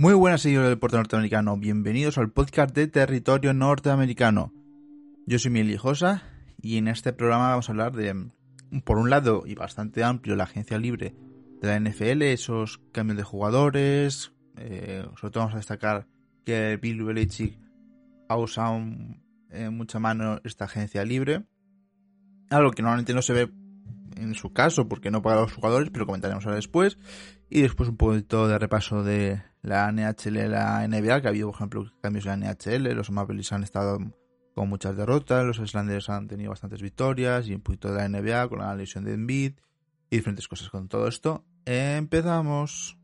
Muy buenas seguidores del deporte norteamericano, bienvenidos al podcast de Territorio Norteamericano. Yo soy Miguel Josa y en este programa vamos a hablar de, por un lado y bastante amplio, la agencia libre de la NFL, esos cambios de jugadores, eh, sobre todo vamos a destacar que Bill Belichick ha usado eh, mucha mano esta agencia libre, algo que normalmente no se ve en su caso porque no paga a los jugadores, pero comentaremos ahora después. Y después un poquito de repaso de la NHL la NBA, que ha habido, por ejemplo, cambios en la NHL. Los Maple han estado con muchas derrotas, los Islanders han tenido bastantes victorias y un poquito de la NBA con la lesión de Embiid y diferentes cosas con todo esto. Empezamos.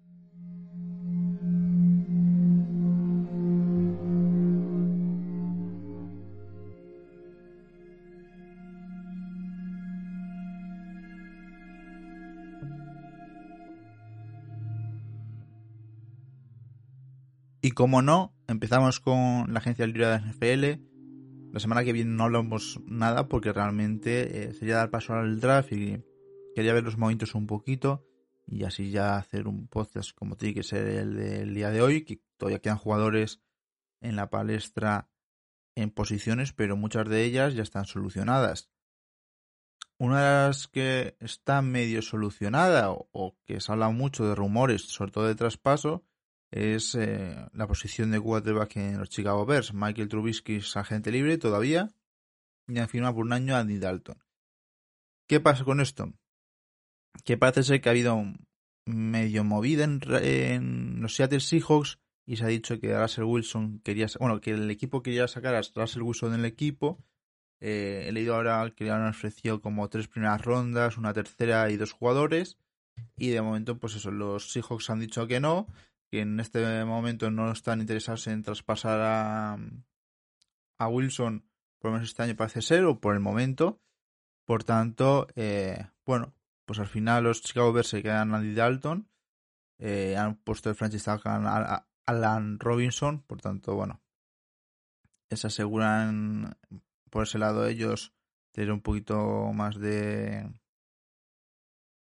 Y como no, empezamos con la agencia libre de la NFL. La semana que viene no hablamos nada porque realmente eh, sería dar paso al draft y quería ver los movimientos un poquito y así ya hacer un podcast como tiene que ser el del día de hoy, que todavía quedan jugadores en la palestra en posiciones, pero muchas de ellas ya están solucionadas. Una de las que está medio solucionada o, o que se habla mucho de rumores, sobre todo de traspaso, es eh, la posición de quarterback en los Chicago Bears. Michael Trubisky es agente libre todavía y ha firmado por un año a Andy Dalton. ¿Qué pasa con esto? Que parece ser que ha habido medio movida en, los Seattle Seahawks y se ha dicho que Russell Wilson quería, bueno, que el equipo quería sacar a Russell Wilson del equipo. Eh, he leído ahora que le han ofrecido como tres primeras rondas, una tercera y dos jugadores. Y de momento, pues eso, los Seahawks han dicho que no que en este momento no están interesados en traspasar a, a Wilson, por lo menos este año parece ser, o por el momento. Por tanto, eh, bueno, pues al final los Chicago Bears quedan Andy Dalton. Eh, han puesto el franchise a Alan Robinson. Por tanto, bueno, se aseguran por ese lado ellos tener un poquito más de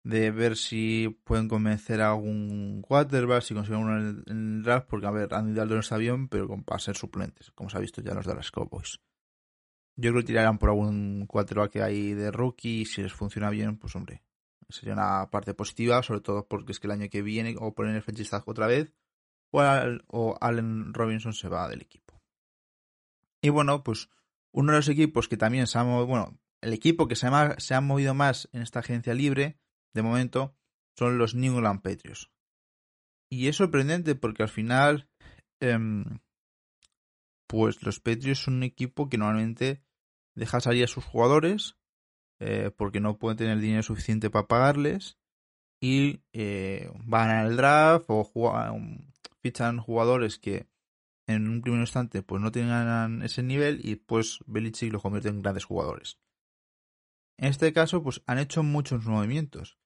de ver si pueden convencer a algún quarterback, si consiguen uno en el, draft, porque a ver, Andy Dalton está bien, pero para ser suplentes, como se ha visto ya los de las Cowboys. Yo creo que tirarán por algún quarterback que hay de rookie, y si les funciona bien, pues hombre, sería una parte positiva, sobre todo porque es que el año que viene, o ponen el franchise otra vez, o, o Allen Robinson se va del equipo. Y bueno, pues uno de los equipos que también se ha movido, bueno, el equipo que se ha movido más en esta agencia libre de momento, son los New England Patriots. Y es sorprendente porque al final, em, pues los Patriots son un equipo que normalmente deja salir a sus jugadores eh, porque no pueden tener dinero suficiente para pagarles y eh, van al draft o fichan jugadores que en un primer instante pues no tengan ese nivel y pues Belichick los convierte en grandes jugadores. En este caso, pues han hecho muchos movimientos.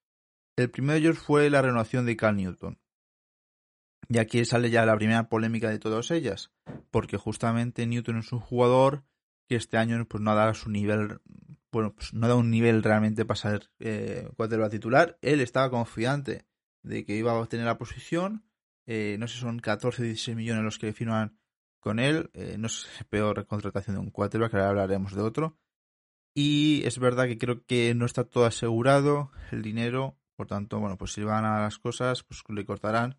El primero de ellos fue la renovación de Cal Newton. Y aquí sale ya la primera polémica de todas ellas, porque justamente Newton es un jugador que este año pues, no ha dado su nivel, bueno, pues no da un nivel realmente para ser eh, titular. Él estaba confiante de que iba a obtener la posición. Eh, no sé, son 14 o 16 millones los que firman con él. Eh, no es peor contratación de un quarterback, ahora hablaremos de otro. Y es verdad que creo que no está todo asegurado el dinero por tanto, bueno, pues si van a las cosas, pues le cortarán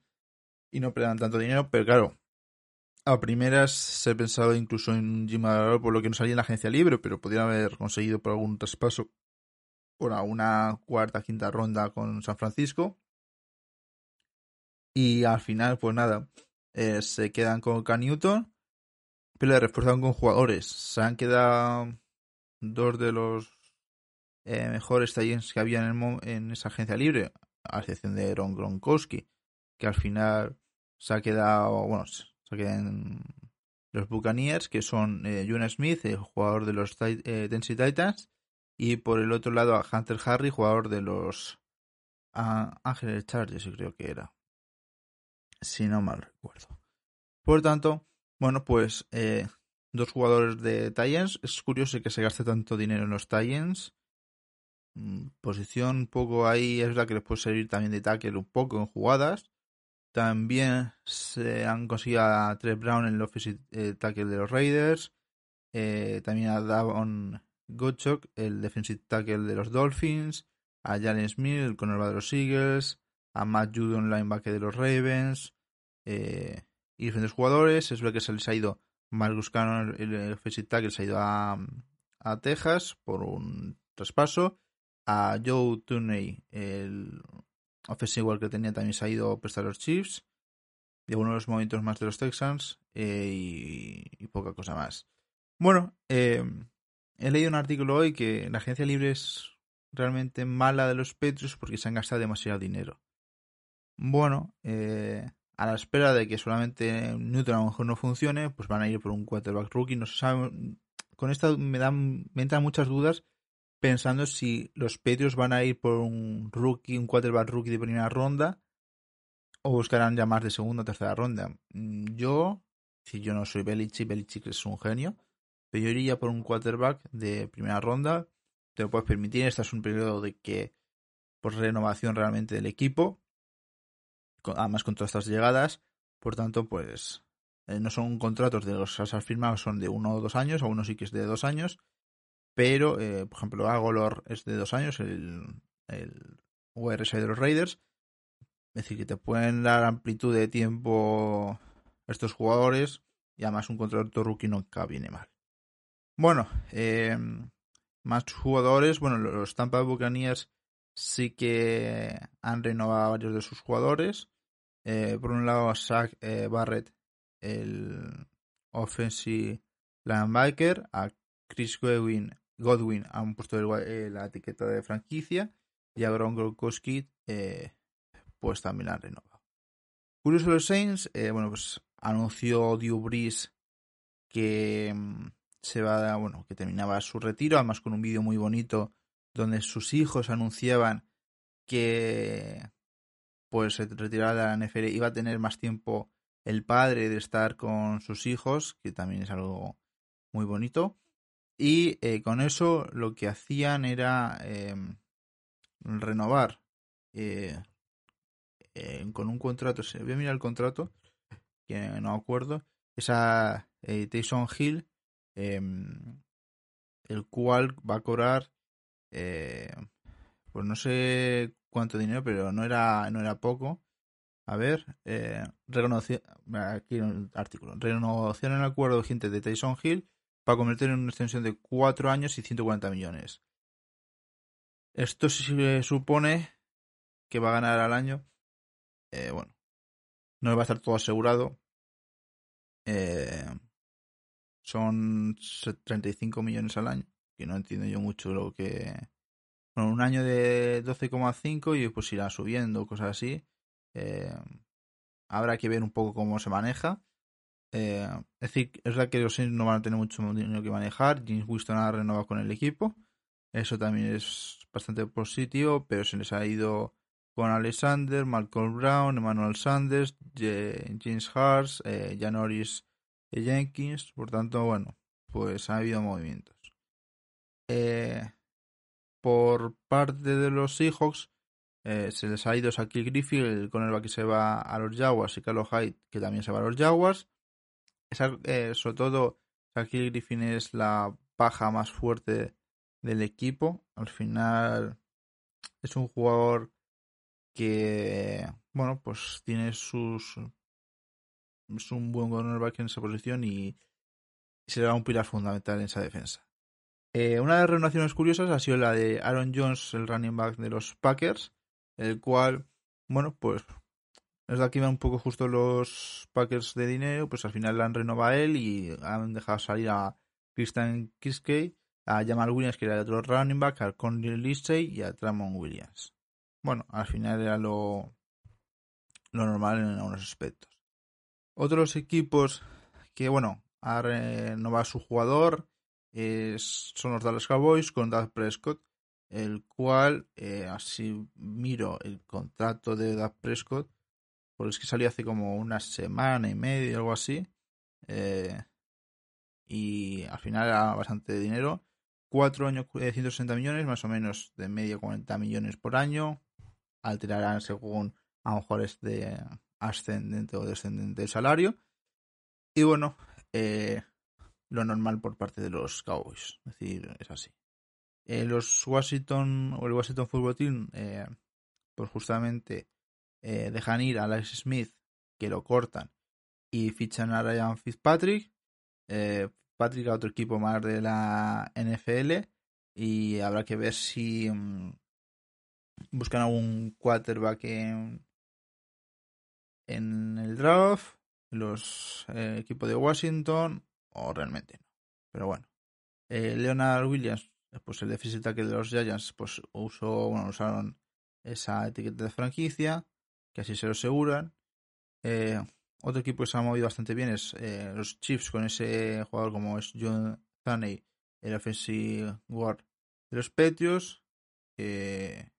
y no perderán tanto dinero. Pero claro, a primeras se ha pensado incluso en Jim por lo que no salía en la agencia libre, pero podría haber conseguido por algún traspaso por una cuarta, quinta ronda con San Francisco. Y al final, pues nada, eh, se quedan con Cam Newton, pero le refuerzan con jugadores. Se han quedado dos de los eh, mejores talleres que había en, en, esa agencia libre, a excepción de Ron Gronkowski, que al final se ha quedado, bueno, se quedan los Buccaneers, que son eh, Smith, el jugador de los eh, Tennessee Titans, y por el otro lado a Hunter Harry, jugador de los Ángeles Chargers, creo que era. Si no mal recuerdo. Por tanto, bueno, pues eh, dos jugadores de Titans. Es curioso que se gaste tanto dinero en los Titans. Mm, posición un poco ahí, es la que les puede servir también de tackle un poco en jugadas. También se han conseguido a Trey Brown en el offensive eh, tackle de los Raiders. Eh, también a Davon Gottschalk, el defensive tackle de los Dolphins, a Jalen Smith, el cornerback de los Eagles, a Matt Judon, linebacker de los Ravens, eh, y diferentes jugadores. Es lo que se les ha ido Marcus Cannon, el offensive tackle, se ha ido a, a Texas por un traspaso. Joe Tooney, el offensive que tenía, también se ha ido a prestar los Chiefs. Y algunos de los movimientos más de los Texans eh, y, poca cosa más. Bueno, eh, He leído un artículo hoy que la agencia libre es realmente mala de los Patriots porque se han gastado demasiado dinero. Bueno, eh, a la espera de que solamente Newton a lo mejor no funcione, pues van a ir por un quarterback rookie. No se. Con esto me dan, me entran muchas dudas pensando si los Patriots van a ir por un rookie, un quarterback rookie de primera ronda o buscarán ya más de segunda o tercera ronda. Mm, yo, si yo no soy Belichick, Belichick es un genio pero yo iría por un quarterback de primera ronda. Te lo puedes permitir. Este es un periodo de que por renovación realmente del equipo. Además con todas estas llegadas. Por tanto, pues eh, no son contratos de los has firmados, son de uno o dos años, algunos sí que es de dos años. Pero, eh, por ejemplo, Agolor es de dos años, el, el URS de los Raiders. Es decir, que te pueden dar amplitud de tiempo estos jugadores y además un contrato rookie nunca viene mal. Bueno, eh, más jugadores. Bueno, los Tampa Buccaneers sí que han renovado a varios de sus jugadores. Eh, por un lado, Zach eh, Barrett, el offensive linebacker, a Chris Godwin, Godwin han puesto la etiqueta de franquicia y a Gron Gronkowski pues también han renovado. Curioso los Saints, bueno, pues anunció Drew que mm, se va, bueno, que terminaba su retiro, además con un vídeo muy bonito donde sus hijos anunciaban que pues se retiraba de la NFL iba a tener más tiempo el padre de estar con sus hijos, que también es algo muy bonito. Y eh, con eso lo que hacían era em, renovar eh, con un contrato. Voy a mirar el contrato, que no acuerdo. Esa eh, Tyson Hill Em, el cual va a cobrar, eh, pues no sé cuánto dinero, pero no era, no era poco. A ver, eh, aquí el artículo, renovación en el acuerdo urgente de Tyson Hill para convertir en una extensión de 4 años y 140 millones. Esto se supone que va a ganar al año. Eh, bueno, no va a estar todo asegurado. Eh, son 35 millones al año, que no entiendo yo mucho lo que... Bueno, un año de 12,5 y pues irá subiendo, cosas así. Eh, habrá que ver un poco cómo se maneja. Eh, es decir, es verdad que los Saints no van a tener mucho dinero que manejar. James Winston ha renovado con el equipo. Eso también es bastante positivo, pero se les ha ido con Alexander, Malcolm Brown, Emmanuel Sanders, James Hart, eh, Janoris Jenkins. Por tanto, bueno, pues ha habido movimientos. Eh, por parte de los Seahawks, eh, se les ha ido Shaquille Griffith, con el que se va a los Jaguars, y Carlos Hyde, que también se va a los Jaguars. Eh, sobre todo, Shaquille Griffin es la paja más fuerte del equipo. Al final, es un jugador que, bueno, pues tiene sus es un buen cornerback en esa posición y será un pilar fundamental en esa defensa. Eh, una de las renovaciones curiosas ha sido la de Aaron Jones, el running back de los Packers, el cual, bueno, pues es de aquí van un poco justo los Packers de dinero, pues al final han renovado a él y han dejado salir a Christian Kiskey, a Jamal Williams, que era el otro running back, a Conley Lindsay y a Tramon Williams. Bueno, al final era lo, lo normal en algunos aspectos. Otros equipos que, bueno, ha renovado su jugador son los Dallas Cowboys con Doug Prescott, el cual, eh, así miro el contrato de Doug Prescott, porque es que salió hace como una semana y media, algo así, eh, y al final era bastante dinero. Cuatro años, 160 millones, más o menos de media 40 millones por año. Alterarán según a lo mejor es de ascendente o descendente el salario. Y bueno, eh, lo normal por parte de los Cowboys. Es decir, es así. Eh, los Washington o el Washington Football Team, eh, pues justamente dejan ir a Alex Smith, que lo cortan, y fichan a Ryan Fitzpatrick. Patrick a otro equipo más de la NFL. Y habrá que ver si mm, buscan algún quarterback en, el draft, los eh, equipos de Washington, o realmente no. Pero bueno. Eh, Leonard Williams, pues el déficit tackle de los Giants, pues usó, bueno, usaron esa etiqueta de franquicia, que así se lo aseguran. Eh, otro equipo que se ha movido bastante bien es los Chiefs con ese jugador como es John Thaney, el offensive guard de los Patriots, que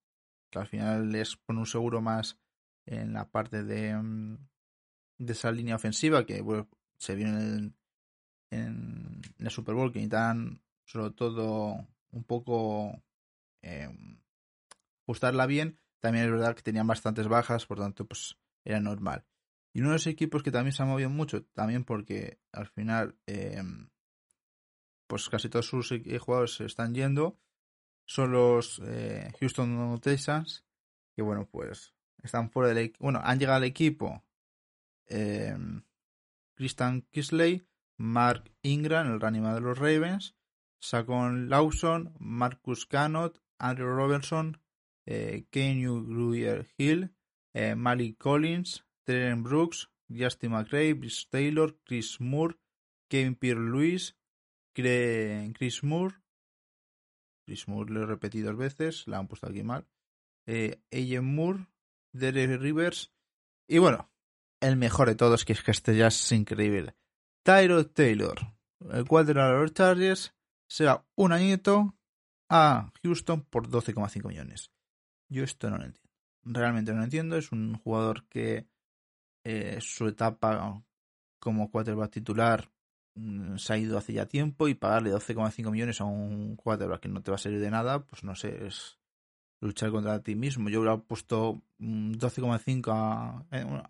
al final les pone un seguro más en la parte de, mm, de esa línea ofensiva que se vio en, en, el Super Bowl que necesitan sobre todo un poco eh, ajustarla bien. También es verdad que tenían bastantes bajas, por tanto, pues era normal. Y uno de los equipos que también se ha movido mucho, también porque al final, eh, pues casi todos sus e-, jugadores se están yendo, son los eh, Houston Texans, que bueno, pues están fuera del Bueno, han llegado al equipo eh, Christian Kisley, Mark Ingram, el running de los Ravens, Saquon Lawson, Marcus Canot, Andrew Robertson, eh, Kenny Gruyer Hill, eh, Malik Collins, Trent Brooks, Justin McRae, Chris Taylor, Chris Moore, Kevin Pierre Lewis, Chris Moore, Chris Moore lo he repetido dos veces, la han puesto aquí mal, eh, Moore, Derek Rivers. Y bueno, el mejor de todos, que es que este ya es increíble. Tyro Taylor, el cual de los Chargers será un añito a Houston por 12,5 millones. Yo esto no lo entiendo. Realmente no lo entiendo. Es un jugador que eh, su etapa como quarterback titular mm, se ha ido hace ya tiempo y pagarle 12,5 millones a un quarterback que no te va a servir de nada, pues no sé, es luchar contra ti mismo. Yo hubiera puesto 12,5 a... Eh,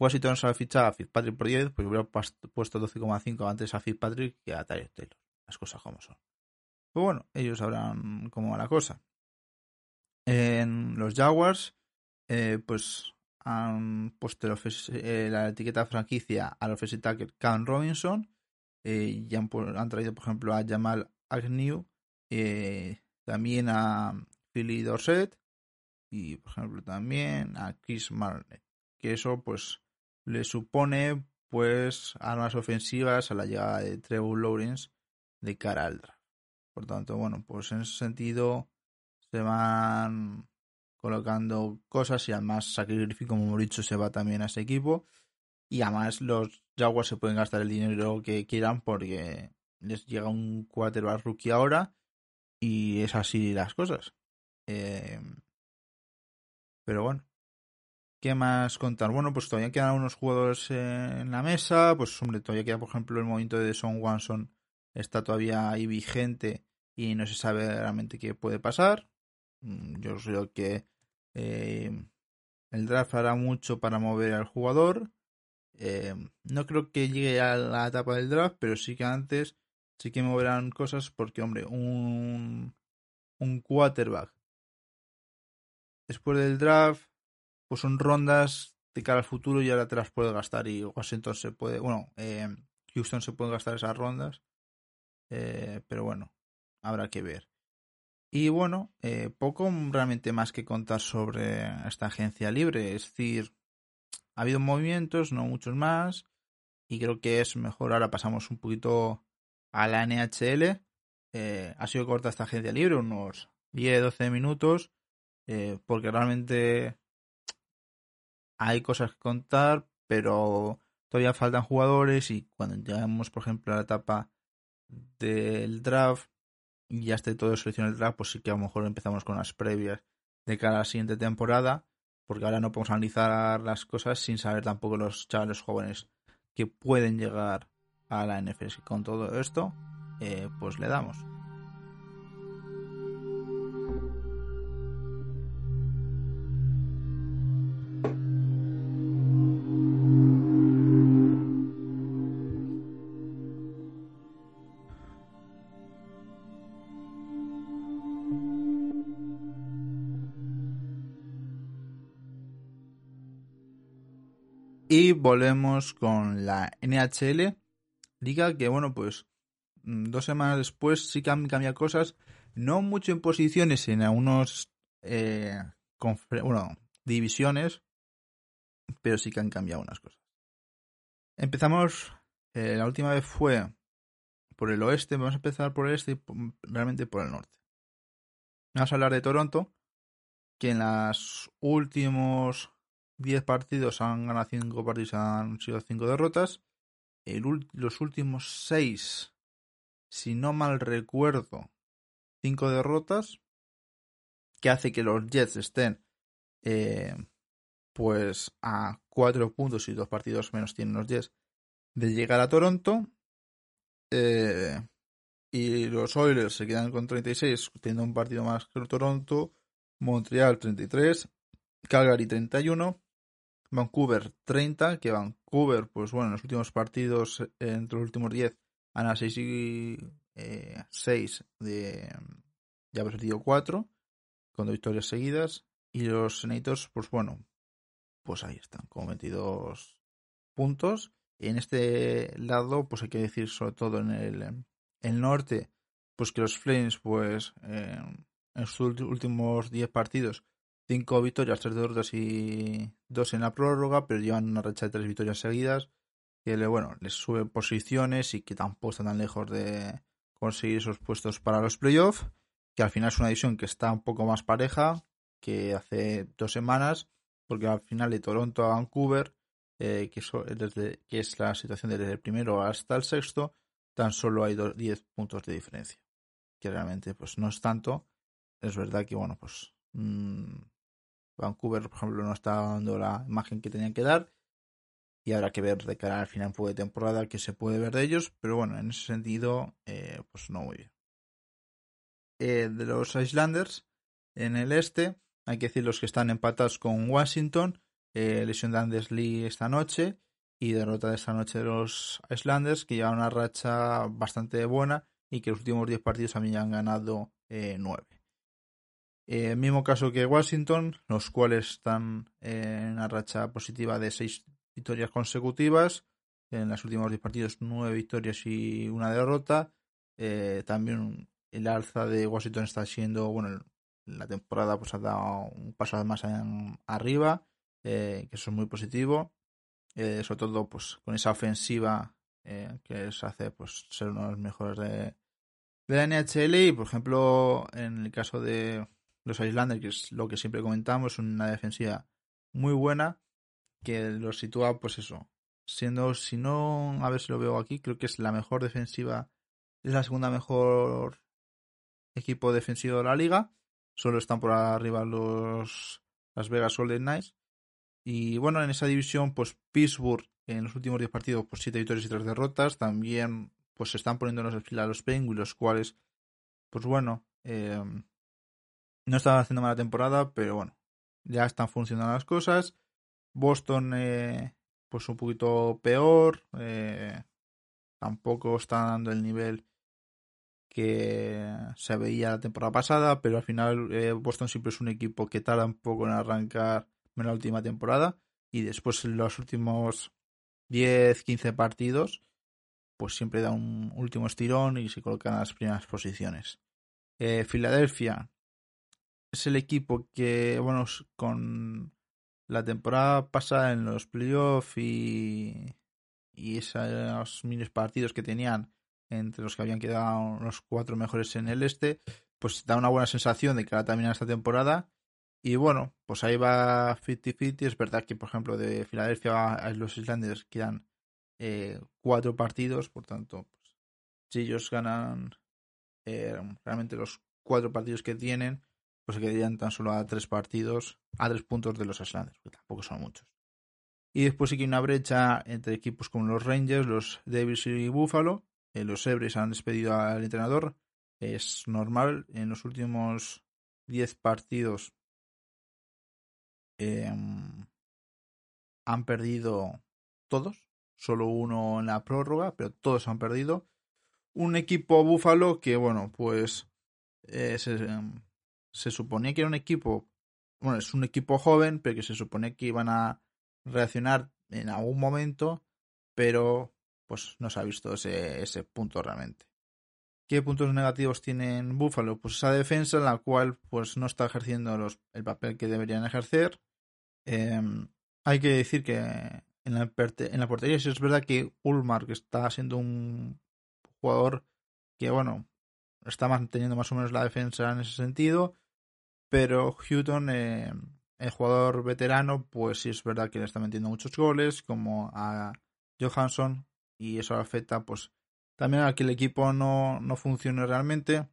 Washington se ha fichado a Fitzpatrick por 10, pues hubiera puesto 12,5 antes a Fitzpatrick que a Tyler Taylor. Las cosas como son. Pues bueno, ellos sabrán cómo va la cosa. En los Jaguars, eh, pues han puesto eh, la etiqueta franquicia al offensive tackle Cam Robinson eh, y han, han, traído, por ejemplo, a Jamal Agnew, también a Philly Dorset y, por ejemplo, también a Chris Marley. Que eso, pues, le supone, pues, armas ofensivas a la llegada de Trevor Lawrence de cara al draft. Por tanto, bueno, pues en ese sentido se van colocando cosas y además Sacrificio, como hemos dicho, se va también a ese equipo. Y además los Jaguars se pueden gastar el dinero que quieran porque les llega un quarterback rookie ahora y es así las cosas. Eh, pero bueno. ¿Qué más contar? Bueno, pues todavía quedan unos jugadores en la mesa. Pues hombre, todavía queda, por ejemplo, el momento de Son Wanson. Está todavía ahí vigente y no se sabe realmente qué puede pasar. Mm, yo creo que eh, el draft hará mucho para mover al jugador. Eh, no creo que llegue a la etapa del draft, pero sí que antes sí que moverán cosas porque, hombre, un, un quarterback después del draft, pues son rondas de cara al futuro y ahora te las puedes gastar y Washington se puede, bueno, eh, Houston se puede gastar esas rondas, eh, pero bueno, habrá que ver. Y bueno, eh, poco realmente más que contar sobre esta agencia libre, es decir, ha habido movimientos, no muchos más, y creo que es mejor. Ahora pasamos un poquito a la NHL. Eh, ha sido corta esta agencia libre, unos 10-12 minutos, eh, porque realmente hay cosas que contar, pero todavía faltan jugadores y cuando llegamos, por ejemplo, a la etapa del draft, y ya esté todo seleccionado el draft, pues sí que a lo mejor empezamos con las previas de cara a la siguiente temporada, porque ahora no podemos analizar las cosas sin saber tampoco los chavales jóvenes que pueden llegar a la NFL. Con todo esto, eh, pues le damos. Volvemos con la NHL. Liga que, bueno, pues mm, dos semanas después sí que han cambiado cosas. No mucho en posiciones en algunos eh, divisiones, pero sí que han cambiado unas cosas. Empezamos, eh, la última vez fue por el oeste, vamos a empezar por el este y realmente por el norte. Vamos a hablar de Toronto, que en los últimos 10 partidos han ganado 5 partidos, han sido 5 derrotas. los últimos 6, si no mal recuerdo, 5 derrotas. Que hace que los Jets estén eh, pues a 4 puntos y 2 partidos menos tienen los Jets de llegar a Toronto. Eh, y los Oilers se quedan con 36, teniendo un partido más que Toronto. Montreal 33, Calgary 31, Vancouver 30, que Vancouver, pues bueno, en los últimos partidos, eh, entre los últimos 10, han 6 y 6 eh, de ya perdido 4, con dos victorias seguidas. Y los Senators, pues bueno, pues ahí están, con 22 puntos. En este lado, pues hay que decir, sobre todo en el, el norte, pues que los Flames, pues eh, en sus últimos 10 partidos, Cinco victorias, tres derrotas y dos en la prórroga, pero llevan una racha de tres victorias seguidas que le, bueno, les sube posiciones y que tampoco están tan lejos de conseguir esos puestos para los playoffs, que al final es una división que está un poco más pareja que hace dos semanas, porque al final de Toronto a Vancouver, eh, que, desde, que es la situación desde el primero hasta el sexto, tan solo hay 10 puntos de diferencia, que realmente pues no es tanto. Es verdad que, bueno, pues mmm, Vancouver, por ejemplo, no está dando la imagen que tenían que dar. Y habrá que ver de cara al final de temporada que se puede ver de ellos. Pero bueno, en ese sentido, eh, pues no muy bien. Eh, de los Islanders, en el este, hay que decir los que están empatados con Washington. Eh, lesión de Anders Lee esta noche. Y derrota de esta noche de los Islanders, que llevan una racha bastante buena y que los últimos 10 partidos también han ganado 9. Eh, mismo caso que Washington, los cuales están en una racha positiva de seis victorias consecutivas. En los últimos 10 partidos, nueve victorias y una derrota. Eh, también el alza de Washington está siendo, bueno, la temporada pues ha dado un paso más arriba, eh, que eso es muy positivo. sobre todo pues con esa ofensiva que se hace pues ser uno de los mejores de, de la NHL y por ejemplo en el caso de los Islanders, que es lo que siempre comentamos, una defensiva muy buena que los sitúa, pues eso, siendo, si no, a ver si lo veo aquí, creo que es la mejor defensiva, es la segunda mejor equipo defensivo de la liga, solo están por arriba los Las Vegas Golden Knights. Y bueno, en esa división, pues Pittsburgh en los últimos 10 partidos, pues 7 victorias y 3 derrotas. También, pues se están poniendo en fila los Penguins, los cuales, pues bueno, eh, no estaba haciendo mala temporada, pero bueno, ya están funcionando las cosas. Boston, eh, pues un poquito peor. Eh, tampoco está dando el nivel que se veía la temporada pasada, pero al final eh, Boston siempre es un equipo que tarda un poco en arrancar en la última temporada y después en los últimos 10, 15 partidos, pues siempre da un último estirón y se colocan en las primeras posiciones. Filadelfia, es el equipo que, bueno, con la temporada pasada en los playoffs y, y esos mini partidos que tenían entre los que habían quedado los cuatro mejores en el este, pues da una buena sensación de que ahora terminar esta temporada. Y bueno, pues ahí va 50-50. Es verdad que, por ejemplo, de Filadelfia a los Islanders quedan eh, cuatro partidos, por tanto, pues, si ellos ganan eh, realmente los cuatro partidos que tienen, pues se quedarían tan solo a tres partidos, a tres puntos de los Islanders, que tampoco son muchos. Y después sí que hay una brecha entre equipos como los Rangers, los Devils y Buffalo. Eh, los Ebres han despedido al entrenador. Es normal. En los últimos 10 partidos em, han perdido todos. Solo uno en la prórroga, pero todos han perdido. Un equipo Búfalo que, bueno, pues eh, se suponía que era un equipo, bueno, es un equipo joven, pero que se supone que iban a reaccionar en algún momento, pero pues no se ha visto ese, ese punto realmente. ¿Qué puntos negativos tiene Buffalo? Pues esa defensa en la cual pues no está ejerciendo los, el papel que deberían ejercer. Em, hay que decir que en la, en la portería sí es verdad que Ulmar, que está siendo un jugador que, bueno, está manteniendo más o menos la defensa en ese sentido, pero Houghton, eh, el jugador veterano, pues sí es verdad que le está metiendo muchos goles, como a Johansson, y eso afecta pues también a que el equipo no, no funcione realmente.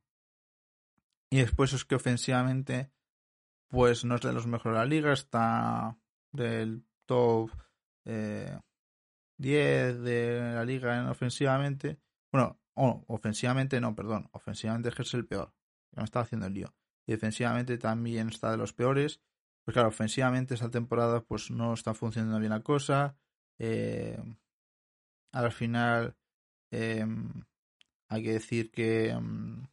Y después es que ofensivamente pues no es de los mejores de la liga, está del top eh, 10 de la liga en ofensivamente. Bueno, ofensivamente no, perdón, ofensivamente es el peor, me está haciendo el lío. Y defensivamente también está de los peores. Pues claro, ofensivamente esta temporada pues no está funcionando bien la cosa. Eh, al final em, hay que decir que em,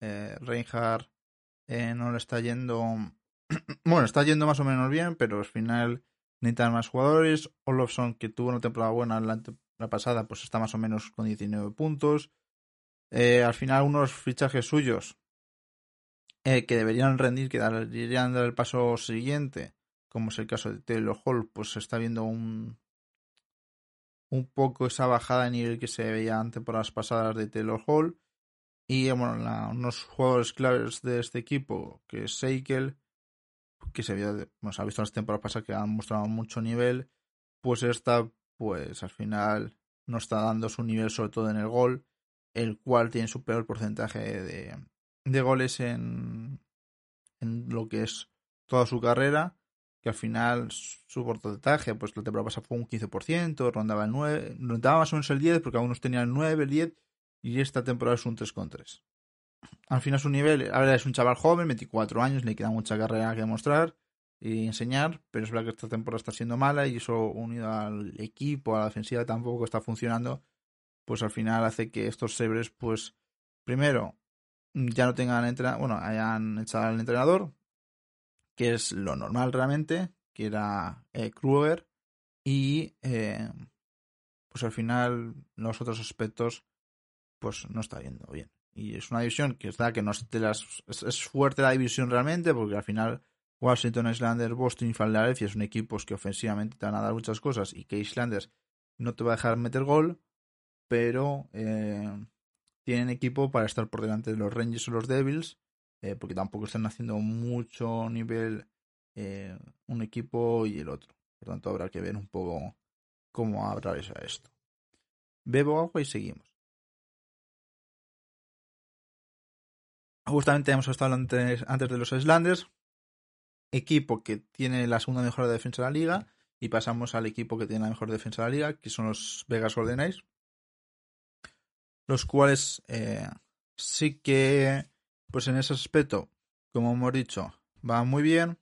eh, Reinhardt eh, no le está yendo bueno está yendo más o menos bien pero al final necesitan más jugadores Olofsson que tuvo una temporada buena la, pasada pues está más o menos con 19 puntos eh, al final unos fichajes suyos que deberían rendir que deberían dar el paso siguiente como es el caso de Taylor Hall pues se está viendo un un poco esa bajada de nivel que se veía en temporadas pasadas de Taylor Hall. Y bueno, unos jugadores claves de este equipo, que es Seikel, que se, había, ha visto en las temporadas pasadas que han mostrado mucho nivel, pues esta, pues al final no está dando su nivel, sobre todo en el gol, el cual tiene su peor porcentaje de, de goles en, en lo que es toda su carrera que al final su porcentaje, pues la temporada pasada fue un 15%, rondaba el 9, rondaba más o menos el 10, porque algunos tenían el 9, el 10, y esta temporada es un 3,3. Al final su nivel, ahora es un chaval joven, 24 años, le queda mucha carrera que mostrar y enseñar, pero es verdad que esta temporada está siendo mala y eso unido al equipo, a la defensiva tampoco está funcionando, pues al final hace que estos Sebres, pues primero, ya no tengan entrenador, bueno, hayan echado al entrenador, que es lo normal realmente, que era eh, Kruger, y eh, pues al final los otros aspectos pues no está yendo bien. Y es una división que está que no es, es, fuerte la división realmente, porque al final Washington, Islanders, Boston y Philadelphia son equipos que ofensivamente te van a dar muchas cosas y que Islanders no te va a dejar meter gol, pero eh, tienen equipo para estar por delante de los Rangers o los Devils eh, porque tampoco están haciendo mucho nivel eh, un equipo y el otro. Por tanto, habrá que ver un poco cómo atraviesa esto. Bebo agua y seguimos. Justamente hemos estado antes, antes de los Islanders, equipo que tiene la segunda mejor defensa de la liga, y pasamos al equipo que tiene la mejor defensa de la liga, que son los Vegas Golden Knights, los cuales eh, sí que pues en ese aspecto, como hemos dicho, va muy bien.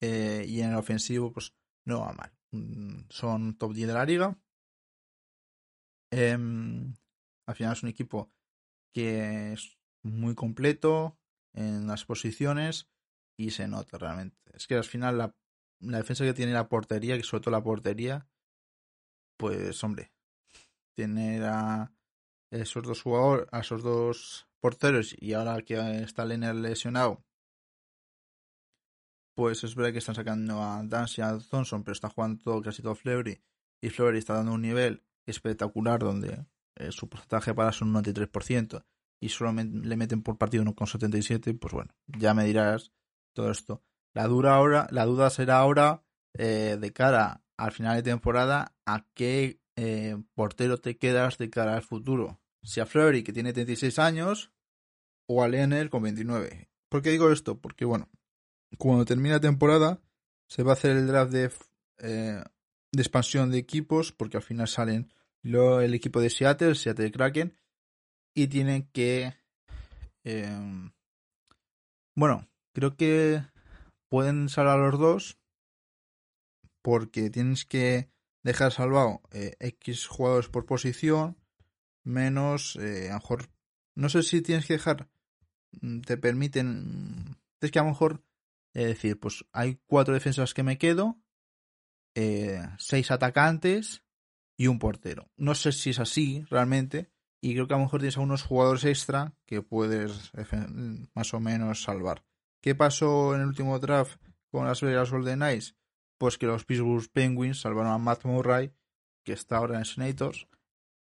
Eh, y en el ofensivo, pues no va mal. Mm, son top 10 de la liga. Em, al final es un equipo que es muy completo en las posiciones y se nota realmente. Es que al final la, defensa que tiene la portería, que sobre todo la portería, pues hombre, tiene a esos dos jugadores, a esos dos porteros y ahora que está Lenner lesionado, pues es verdad que están sacando a Dance y a Thompson, pero está jugando todo, casi todo Fleury. Y Fleury está dando un nivel espectacular donde eh, su porcentaje para son un 93% y solo le meten por partido 1,77, pues bueno, ya me dirás todo esto. La, dura ahora, la duda será ahora eh, de cara al final de temporada a qué eh, portero te quedas de cara al futuro. Si a Fleury, que tiene 36 años, o a Lionel con 29. ¿Por qué digo esto? Porque bueno, cuando termine la temporada se va a hacer el draft de, eh, de expansión de equipos, porque al final salen lo, el equipo de Seattle, Seattle Kraken, y tienen que... Eh, bueno, creo que pueden salvar los dos, porque tienes que dejar salvado eh, X jugadores por posición, menos, eh, a lo mejor, no sé si tienes que dejar, mm, te permiten, es que a lo mejor es decir, pues hay cuatro defensas que me quedo, eh, seis atacantes y un portero. No sé si es así realmente. Y creo que a lo mejor tienes a unos jugadores extra que puedes más o menos salvar. ¿Qué pasó en el último draft con las Vegas Golden Knights? Pues que los Pittsburgh Penguins salvaron a Matt Murray, que está ahora en Senators,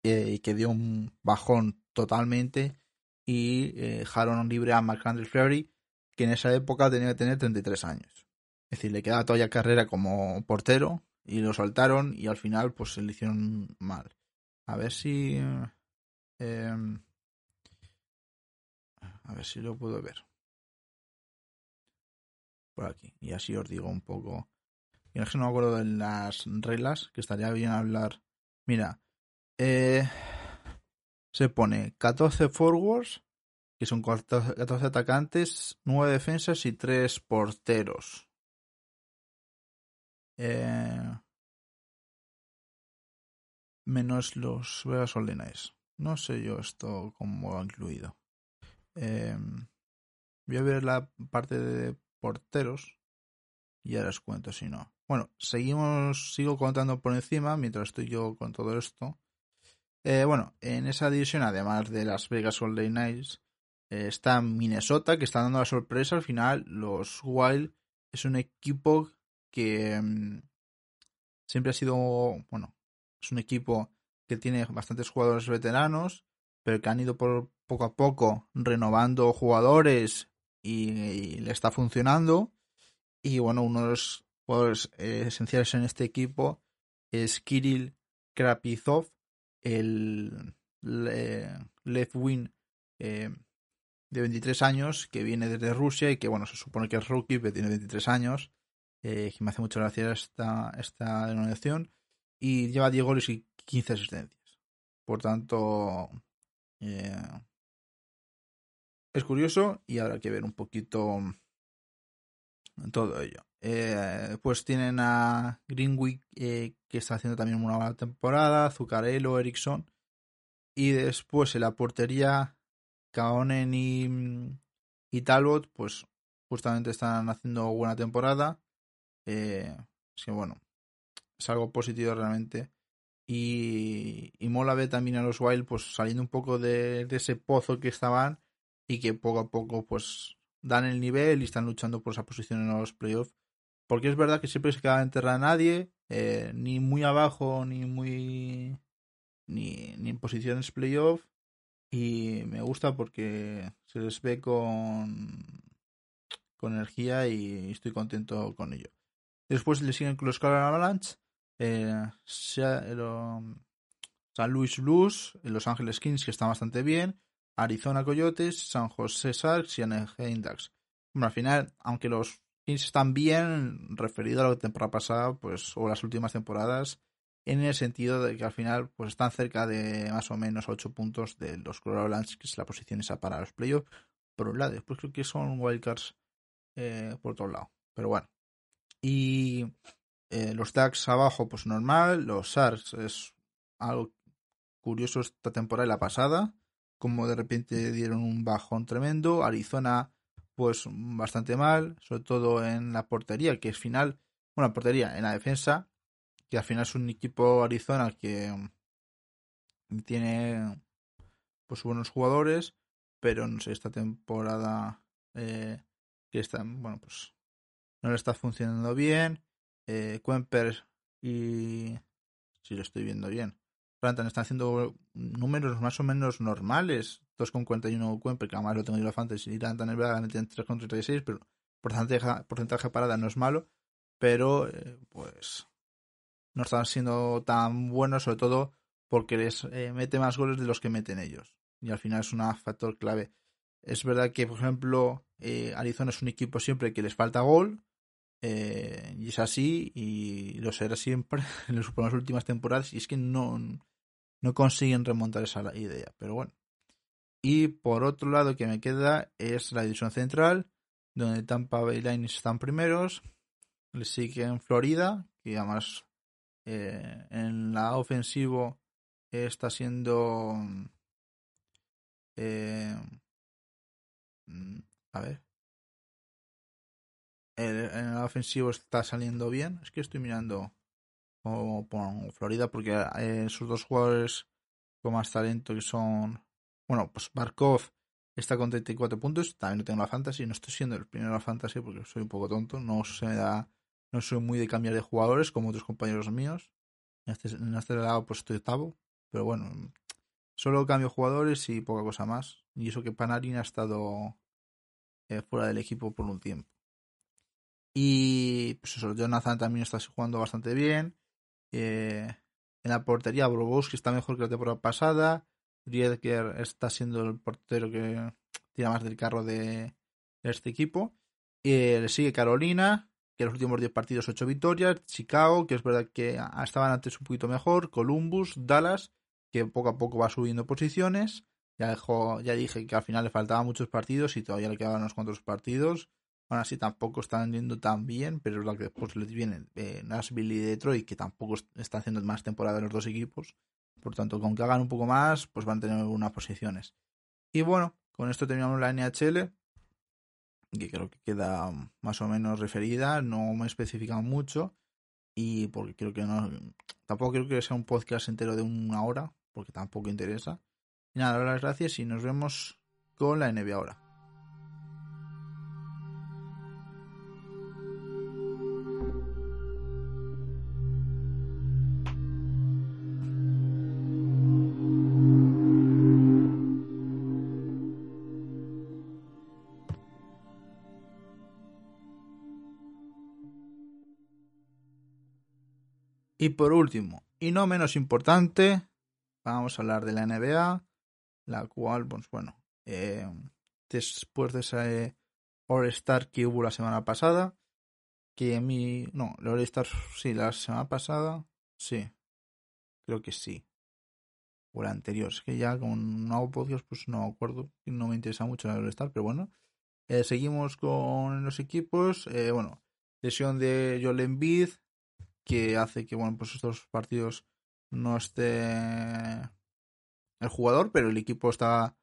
eh, y que dio un bajón totalmente. Y eh, dejaron libre a McAndrew Fleury, que en esa época tenía que tener 33 años. Es decir, le quedaba todavía carrera como portero y lo soltaron y al final pues se le hicieron mal. A ver si... Em, a ver si lo puedo ver. Por aquí. Y así os digo un poco. Y es que no me acuerdo de las reglas, que estaría bien hablar. Mira, eh, se pone 14 forwards que son 14 atacantes, 9 defensas y 3 porteros. Eh, menos los Vegas Goldeneyes. No sé yo esto cómo ha incluido. Eh, voy a ver la parte de porteros y ahora os cuento si no. Bueno, seguimos, sigo contando por encima mientras estoy yo con todo esto. Eh, bueno, en esa división, además de las Vegas Golden Knights, eh, está Minnesota, que está dando la sorpresa. Al final, los Wild es un equipo que mm, siempre ha sido, bueno, es un equipo que tiene bastantes jugadores veteranos, pero que han ido por poco a poco renovando jugadores y, le está funcionando. Y bueno, uno de los jugadores eh, esenciales en este equipo es Kirill Krapizov, el left wing eh, de 23 años que viene desde Rusia y que, bueno, se supone que es rookie, pero tiene 23 años. Eh, que me hace mucha gracia esta, esta denominación. Y lleva 10 goles y 15 asistencias. Por tanto, eh, es curioso y habrá que ver un poquito todo ello. Eh, pues tienen a Greenwick que está haciendo también una buena temporada, Zuccarello, Ericsson y después en la portería Kaonen y, Talbot, pues justamente están haciendo buena temporada. Eh, que bueno, es algo positivo realmente. Y, y mola ver también a los Wild pues saliendo un poco de, ese pozo que estaban y que poco a poco pues dan el nivel y están luchando por esa posición en los playoffs. Porque es verdad que siempre se queda en a nadie, eh, ni muy abajo, ni muy. ni, en posiciones playoff y me gusta porque se les ve con, con energía y estoy contento con ello. Después le siguen los Colorado Avalanche, eh, San Luis Blues, Los Ángeles Kings, que está bastante bien, Arizona Coyotes, San José Sharks y Anaheim Ducks. Bueno, al final, aunque los Kings están bien, referido a la temporada pasada, pues, o las últimas temporadas, en el sentido de que al final pues están cerca de más o menos 8 puntos de los Colorado Avalanche, que es la posición esa para los playoffs, por un lado. Después creo que son wildcards eh, por otro lado. Pero bueno. Y eh, los Ducks abajo, pues normal. Los Sharks es algo curioso esta temporada y la pasada. Como de repente dieron un bajón tremendo. Arizona, pues bastante mal. Sobre todo en la portería, que es final. Bueno, portería, en la defensa que al final es un equipo Arizona que mm, tiene pues buenos jugadores, pero no sé, esta temporada eh, que están, bueno, pues no le está funcionando bien. Eh, y... Si lo estoy viendo bien. Rantan están haciendo números más o menos normales. 2,41 Quemper, que además lo tengo yo en la fantasy. Y Rantan es verdad que 3,36, pero porcentaje, porcentaje parada no es malo. Pero, eh, pues, no están siendo tan buenos, sobre todo porque les eh, mete más goles de los que meten ellos. Y al final es un factor clave. Es verdad que, por ejemplo, eh, Arizona es un equipo siempre que les falta gol. Eh, y es así, y lo será siempre en las últimas temporadas. Y es que no, no consiguen remontar esa idea. Pero bueno. Y por otro lado, que me queda es la división central, donde Tampa Bay Lightning están primeros. Le siguen Florida, que además eh, en la ofensivo está siendo eh, mm, a ver el, en el ofensivo está saliendo bien es que estoy mirando como por Florida porque eh, sus dos jugadores con más talento que son bueno pues Barkov está con 34 puntos también no tengo la fantasy no estoy siendo el primero en la fantasy porque soy un poco tonto no se me da no soy muy de cambiar de jugadores como otros compañeros míos. En este, en este lado pues estoy octavo. Pero bueno, solo cambio jugadores y poca cosa más. Y eso que Panarin ha estado eh, fuera del equipo por un tiempo. Y pues eso, Jonathan también está jugando bastante bien. Eh, en la portería, que está mejor que la temporada pasada. Riedger está siendo el portero que tira más del carro de, este equipo. Eh, le sigue Carolina, que en los últimos 10 partidos 8 victorias, Chicago, que es verdad que estaban antes un poquito mejor, Columbus, Dallas, que poco a poco va subiendo posiciones. Ya, dejó, ya dije que al final le faltaban muchos partidos y todavía le quedaban unos cuantos partidos. Aún así tampoco están yendo tan bien, pero es la que después les viene eh, Nashville y Detroit, que tampoco están haciendo más temporada los dos equipos. Por tanto, con que hagan un poco más, pues van a tener algunas posiciones. Y bueno, con esto terminamos la NHL que creo que queda más o menos referida, no me he especificado mucho y porque creo que no, tampoco creo que sea un podcast entero de una hora, porque tampoco interesa. Y nada, las gracias y nos vemos con la NBA ahora. Y por último, y no menos importante, vamos a hablar de la NBA, la cual, pues bueno, eh, después de ese All-Star que hubo la semana pasada, que mi... No, el All-Star, sí, la semana pasada, sí, creo que sí. O la anterior, es que ya con no podcast, pues no me acuerdo, no me interesa mucho el All-Star, pero bueno. Eh, seguimos con los equipos, eh, bueno, lesión de Joel Embiid, que hace que, bueno, pues estos partidos no esté el jugador, pero el equipo está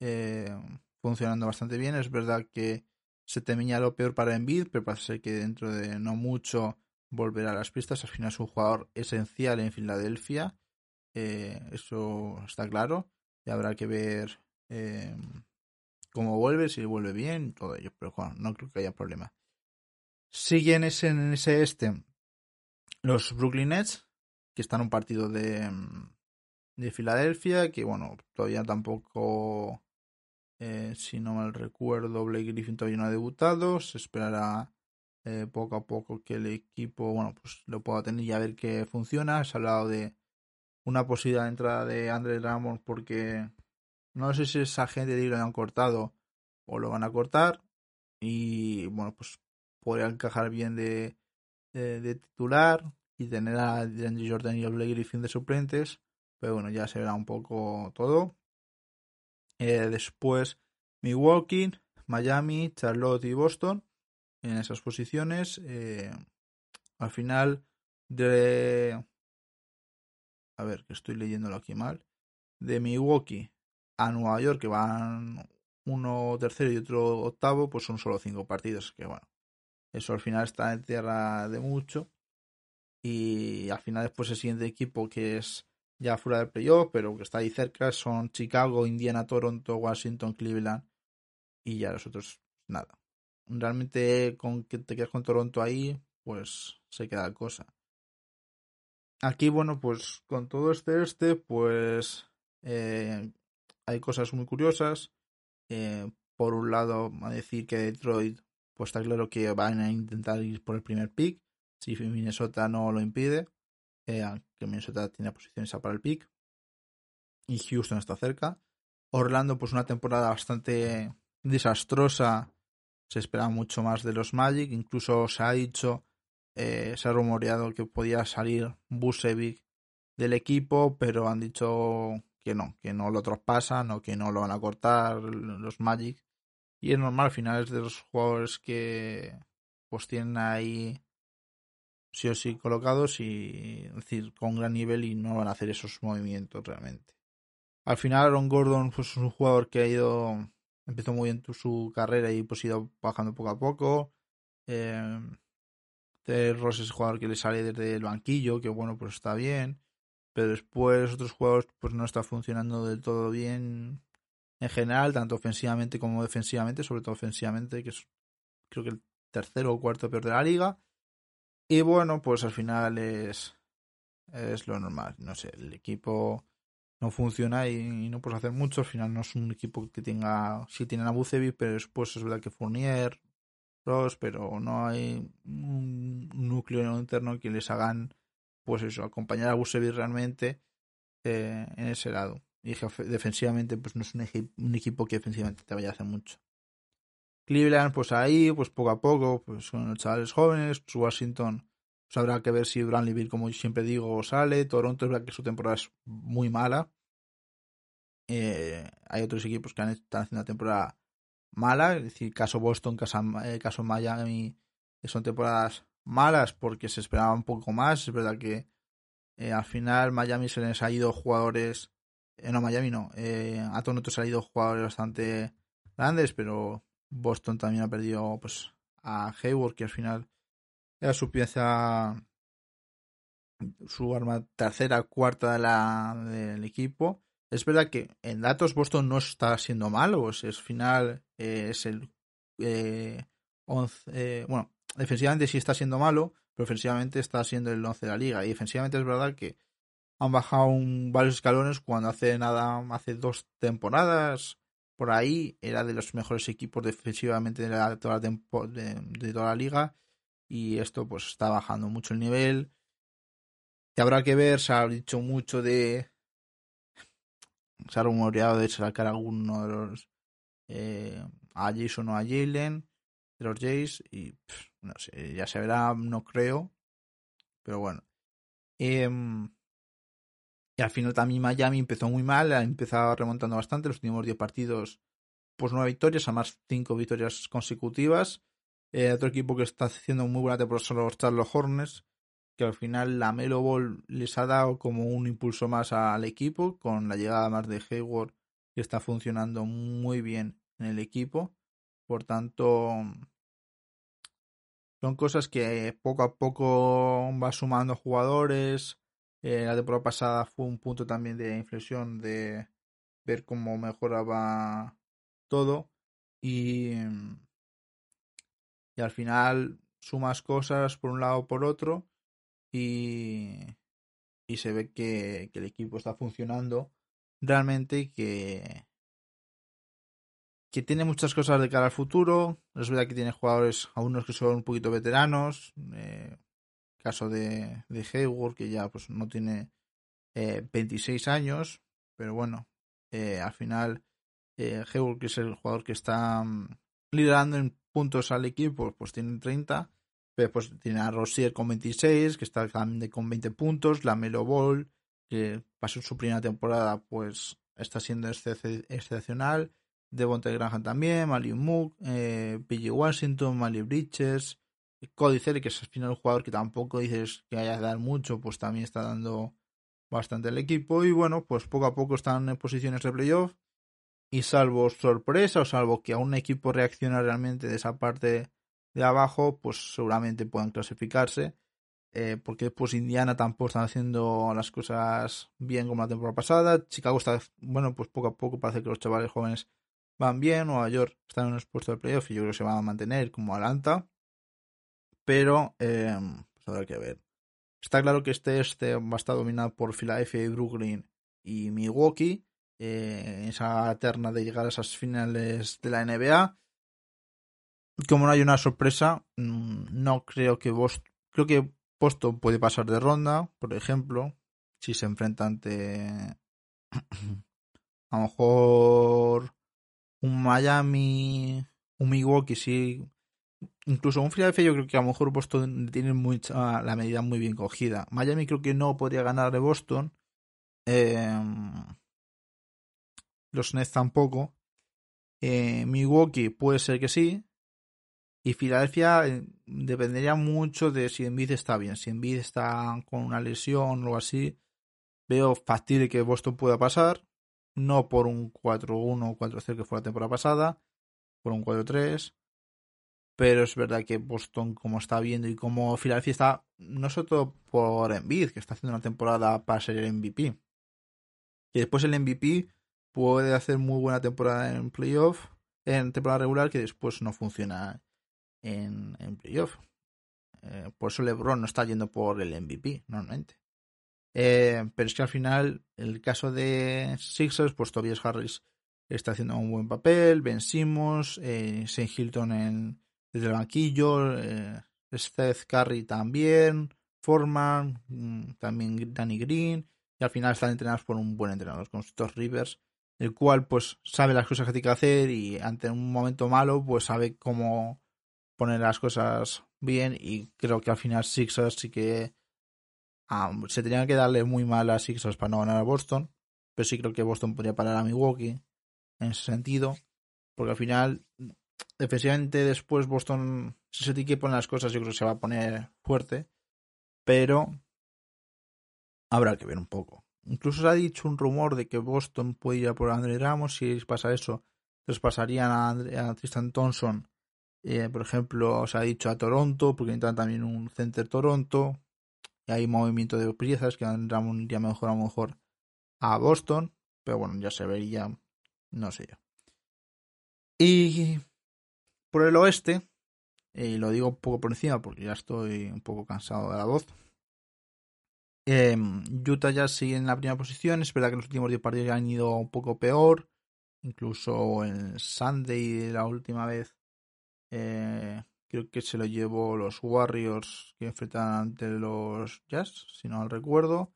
eh, funcionando bastante bien. Es verdad que se temía lo peor para Embiid, pero parece que dentro de no mucho volverá a las pistas. Al final es un jugador esencial en Filadelfia. Eh, eso está claro. Y habrá que ver eh, cómo vuelve, si vuelve bien, todo ello. Pero bueno, no creo que haya problema. Siguen ese, en ese este los Brooklyn Nets, que están un partido de, mm, de Filadelfia, que bueno, todavía tampoco, eh, si no mal recuerdo, Blake Griffin todavía no ha debutado, se esperará eh, poco a poco que el equipo, bueno, pues lo pueda tener y a ver qué funciona. Se ha hablado de una posibilidad de entrada de Andre Drummond porque no sé si esa gente de lo han cortado o lo van a cortar y bueno, pues podría encajar bien de de, titular y tener a Andy Jordan y a Blake Griffin de suplentes. Pero bueno, ya se verá un poco todo. Eh, después Milwaukee, Miami, Charlotte y Boston en esas posiciones. Eh, al final de... A ver, que estoy leyéndolo aquí mal. De Milwaukee a Nueva York, que van uno tercero y otro octavo, pues son solo cinco partidos. Que bueno, eso al final está en tierra de mucho. Y al final después el siguiente equipo que es ya fuera del playoff, pero que está ahí cerca, son Chicago, Indiana, Toronto, Washington, Cleveland y ya los otros nada. realmente con que te quedes con Toronto ahí, pues se queda cosa. Aquí, bueno, pues con todo este este, pues eh, hay cosas muy curiosas. Eh, por un lado, a decir que Detroit, pues está claro que van a intentar ir por el primer pick, si Minnesota no lo impide, eh, que Minnesota tiene posiciones para el pick, y Houston está cerca. Orlando, pues una temporada bastante desastrosa, se espera mucho más de los Magic, incluso se ha dicho, eh, se ha rumoreado que podía salir Busevic del equipo, pero han dicho que no, que no lo traspasan o que no lo van a cortar los Magic. Y es normal, al final es de los jugadores que pues tienen ahí sí o sí colocados y decir con gran nivel y no van a hacer esos movimientos realmente. Al final Aaron Gordon pues, es un jugador que ha ido empezó muy bien su carrera y pues ha ido bajando poco a poco. Eh, Ross es un jugador que le sale desde el banquillo, que bueno, pues está bien. Pero después otros jugadores pues no está funcionando del todo bien en general, tanto ofensivamente como defensivamente, sobre todo ofensivamente, que es creo que el tercero o cuarto peor de la liga. Y bueno, pues al final es, es lo normal. No sé, el equipo no funciona y, no puedes hacer mucho. Al final no es un equipo que tenga, sí tienen a Bucevic, pero después es verdad que Fournier, Ross, pero no hay un núcleo interno que les hagan, pues eso, acompañar a Bucevic realmente eh, en ese lado y defensivamente pues no es un, equipo que defensivamente te vaya a hacer mucho. Cleveland pues ahí pues poco a poco pues son los chavales jóvenes, Washington pues habrá que ver si Bradley Bill como siempre digo sale, Toronto es verdad que su temporada es muy mala. Eh, hay otros equipos que han, están haciendo una temporada mala, es decir, caso Boston, caso, eh, caso Miami, son temporadas malas porque se esperaba un poco más. Es verdad que eh, al final Miami se les ha ido jugadores eh, no, Miami no. Eh, a Toronto se han ido jugadores bastante grandes, pero Boston también ha perdido pues a Hayward, que al final era su pieza, su arma tercera, cuarta de la, del equipo. Es verdad que en datos Boston no está siendo malo, es, es final, eh, es el eh, bueno, defensivamente sí está siendo malo, pero ofensivamente está siendo el 11 de la liga. Y defensivamente es verdad que han bajado un, varios escalones cuando hace nada, hace dos temporadas, por ahí, era de los mejores equipos defensivamente de, la, toda, la de, toda la liga y esto pues está bajando mucho el nivel. Que habrá que ver, se ha dicho mucho de... Se ha rumoreado de sacar alguno de los... Eh, a Jason o a Jalen, de los Jays, y no sé, ya se verá, no creo, pero bueno. Eh, y al final también Miami empezó muy mal, ha empezado remontando bastante, los últimos 10 partidos, pues 9 victorias, además 5 victorias consecutivas. Eh, otro equipo que está haciendo muy buena temporada son los Charlotte Hornets, que al final la Melo Ball les ha dado como un impulso más al equipo, con la llegada más de Hayward, que está funcionando muy bien en el equipo. Por tanto, son cosas que poco a poco va sumando jugadores, eh, la temporada pasada fue un punto también de inflexión de ver cómo mejoraba todo y, y al final sumas cosas por un lado o por otro y, y se ve que, el equipo está funcionando realmente que, que tiene muchas cosas de cara al futuro. Es verdad que tiene jugadores, algunos que son un poquito veteranos, eh, caso de, de Hayward, que ya pues no tiene eh, 26 años, pero bueno, eh, al final eh, Hayward, que es el jugador que está mm, liderando en puntos al equipo, pues tiene 30. Pero pues tiene a Rosier con 26, que está con 20 puntos. La Melo Ball, que pasó su primera temporada, pues está siendo excepcional. Devontae Graham también, Mali Mook, eh, PG Washington, Mali Bridges, Cody que es al final un jugador que tampoco dices que haya que dar mucho, pues también está dando bastante el equipo. Y bueno, pues poco a poco están en posiciones de playoff. Y salvo sorpresa o salvo que a un equipo reacciona realmente de esa parte de abajo, pues seguramente puedan clasificarse. Eh, porque pues Indiana tampoco están haciendo las cosas bien como la temporada pasada. Chicago está, bueno, pues poco a poco parece que los chavales jóvenes van bien. Nueva York está en un puestos de playoff y yo creo que se va a mantener como Atlanta. Pero eh, pues habrá que ver. Está claro que este este va a estar dominado por Philadelphia y Brooklyn y Milwaukee. Eh, esa terna de llegar a esas finales de la NBA. Como no hay una sorpresa, mm, no creo que Boston. Creo que Boston puede pasar de ronda, por ejemplo, si se enfrenta ante. a lo mejor. Un Miami. Un Milwaukee, sí. Incluso un Philadelphia, yo creo que a lo mejor Boston tiene mucha, la medida muy bien cogida. Miami creo que no podría ganar de Boston. Eh, los Nets tampoco. Eh, Milwaukee puede ser que sí. Y Filadelfia eh, dependería mucho de si Envid está bien. Si Envid está con una lesión o algo así, veo factible que Boston pueda pasar. No por un 4-1 o 4-0 que fue la temporada pasada, por un 4-3. Pero es verdad que Boston, como está viendo y como Filadelfia está, no solo por Envid, que está haciendo una temporada para ser el MVP. Y después el MVP puede hacer muy buena temporada en playoff, en temporada regular, que después no funciona en, en playoff. Eh, por eso LeBron no está yendo por el MVP, normalmente. Eh, pero es que al final, el caso de Sixers, pues Tobias Harris está haciendo un buen papel, Ben Simmons, eh, Hilton en, desde el banquillo, eh, Steph Curry también, Foreman, mm, también Danny Green, y al final están entrenados por un buen entrenador, con Scott Rivers, el cual pues sabe las cosas que tiene que hacer y ante un momento malo pues sabe cómo poner las cosas bien y creo que al final Sixers sí que se tenían que darle muy mal a Sixers para no ganar a Boston, pero sí creo que Boston podría parar a Milwaukee en ese sentido, porque al final defensivamente después Boston si se que poner las cosas yo creo que se va a poner fuerte, pero habrá que ver un poco. Incluso se ha dicho un rumor de que Boston puede ir a por Andre Ramos. Si pasa eso, les pasarían a, Tristan Thompson. Eh, por ejemplo, se ha dicho a Toronto, porque necesitan también un center Toronto. Y hay movimiento de piezas que Ramos ya mejor a lo mejor a Boston. Pero bueno, ya se vería. No sé yo. Y por el oeste, y lo digo un poco por encima porque ya estoy un poco cansado de la voz. Eh, Utah ya sigue en la primera posición. Es verdad que los últimos 10 partidos ya han ido un poco peor. Incluso en Sunday, la última vez, eh, creo que se lo llevó los Warriors que enfrentan ante los Jazz, si no mal recuerdo.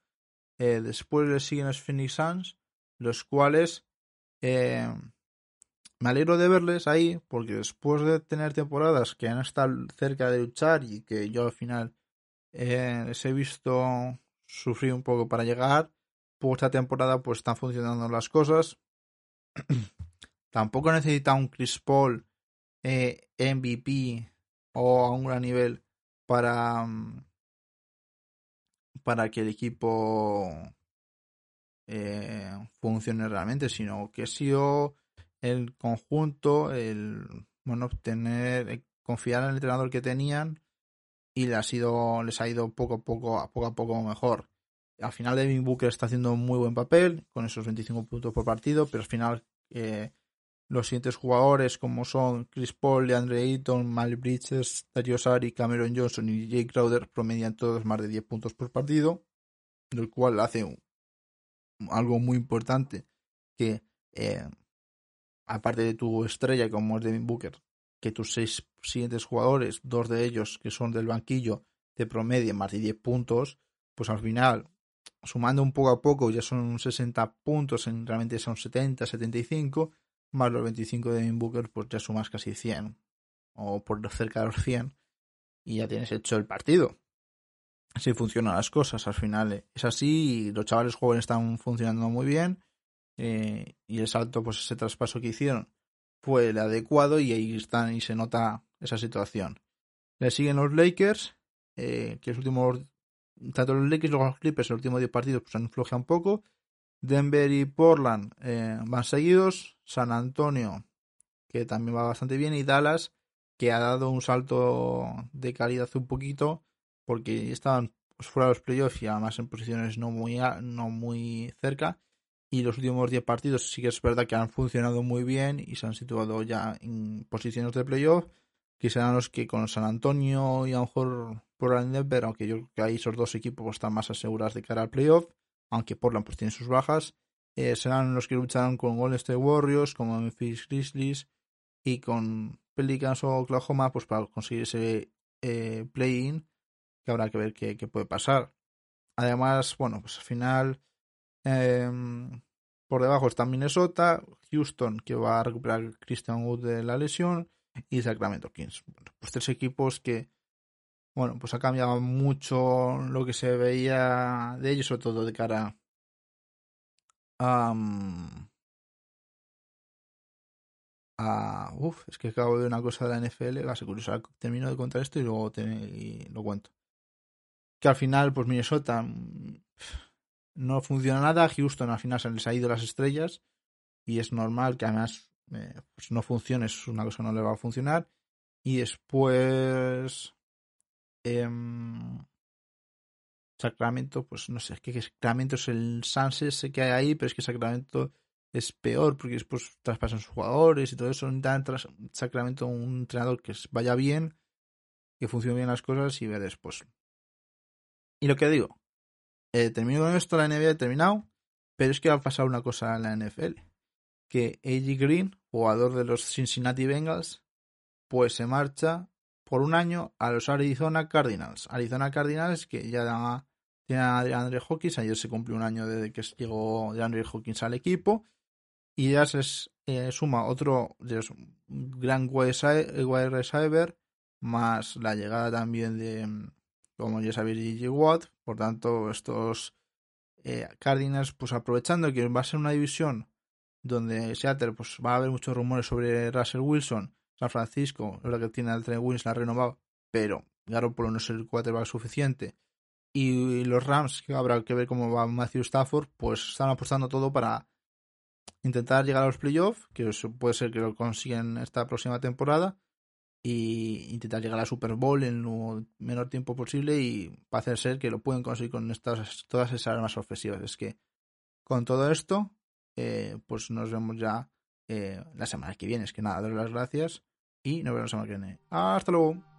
Eh, después le siguen los Phoenix Suns, los cuales eh, me alegro de verles ahí, porque después de tener temporadas que han estado cerca de luchar y que yo al final les he visto sufrí un poco para llegar. Por esta temporada pues están funcionando las cosas. Tampoco necesita un Chris Paul eh, MVP o a un gran nivel para, mm, para que el equipo eh, funcione realmente, sino que ha sido el conjunto, el bueno, obtener, eh, confiar en el entrenador que tenían y les ha, sido, les ha ido poco a poco, a poco a poco mejor. Al final Devin Booker está haciendo un muy buen papel con esos 25 puntos por partido, pero al final eh, los siguientes jugadores como son Chris Paul, DeAndre Ayton, Malik Bridges, Dario Sari, Cameron Johnson y Jake Crowder promedian todos más de 10 puntos por partido, lo cual hace algo muy importante que eh, aparte de tu estrella como es Devin Booker, que tus seis siguientes jugadores, dos de ellos que son del banquillo, te promedien más de 10 puntos, pues al final, sumando un poco a poco, ya son 60 puntos, en, realmente son 70, 75, más los 25 de Booker, pues ya sumas casi 100, o por cerca de los 100, y ya tienes hecho el partido. Así funcionan las cosas, al final es así, los chavales jóvenes están funcionando muy bien, eh, y el salto, pues ese traspaso que hicieron, fue el adecuado y ahí están y se nota esa situación. Le siguen los Lakers, eh, que es último, tanto los Lakers como los Clippers, el último 10 partidos pues han flojeado un poco. Denver y Portland eh, van seguidos. San Antonio, que también va bastante bien. Y Dallas, que ha dado un salto de calidad un poquito, porque estaban pues, fuera de los playoffs y además en posiciones no muy, no muy cerca. Y los últimos 10 partidos sí que es verdad que han funcionado muy bien y se han situado ya en posiciones de playoff, que serán los que con San Antonio y a lo mejor Portland Denver, aunque yo creo que ahí esos dos equipos están más asegurados de cara al playoff, aunque Portland pues tiene sus bajas, eh, serán los que lucharán con Golden State Warriors, con Memphis Grizzlies y con Pelicans o Oklahoma pues para conseguir ese eh, play-in que habrá que ver qué, puede pasar. Además, bueno, pues al final em, por debajo está Minnesota, Houston que va a recuperar Christian Wood de la lesión y Sacramento Kings. Bueno, pues tres equipos que, bueno, pues ha cambiado mucho lo que se veía de ellos, sobre todo de cara a... a uf, es que acabo de ver una cosa de la NFL, va a ser termino de contar esto y luego lo cuento. Que al final, pues Minnesota no funciona nada, Houston al final se les ha ido las estrellas y es normal que además eh, pues no funcione, es una cosa que no le va a funcionar. Y después em, Sacramento, pues no sé, es que Sacramento es el Sunset que hay ahí, pero es que Sacramento es peor porque después traspasan sus jugadores y todo eso. Necesitan tras Sacramento un entrenador que vaya bien, que funcione bien las cosas y ver después. Y lo que digo, eh, termino con esto, la NBA ha terminado, pero es que va a pasar una cosa en la NFL. Que AJ Green, jugador de los Cincinnati Bengals, pues se marcha por un año a los Arizona Cardinals. Arizona Cardinals que ya tiene a DeAndre Hawkins, ayer se cumplió un año desde que llegó DeAndre Hawkins al equipo y ya se eh, suma otro gran wide receiver más la llegada también de como ya sabéis J.J. Watt por tanto estos eh, Cardinals pues aprovechando que va a ser una división donde Seattle pues va a haber muchos rumores sobre Russell Wilson San Francisco verdad que tiene al Trent Williams la renovado pero Garoppolo no es el quarterback suficiente y los Rams que habrá que ver cómo va Matthew Stafford pues están apostando todo para intentar llegar a los playoffs, que puede ser que lo consigan esta próxima temporada, y intentar llegar a Super Bowl en lo menor tiempo posible y hacer ser que lo pueden conseguir con estas, todas esas armas ofensivas. Es que con todo esto, eh, pues nos vemos ya eh, la semana que viene. Es que nada, doy las gracias y nos vemos la semana que viene. Hasta luego.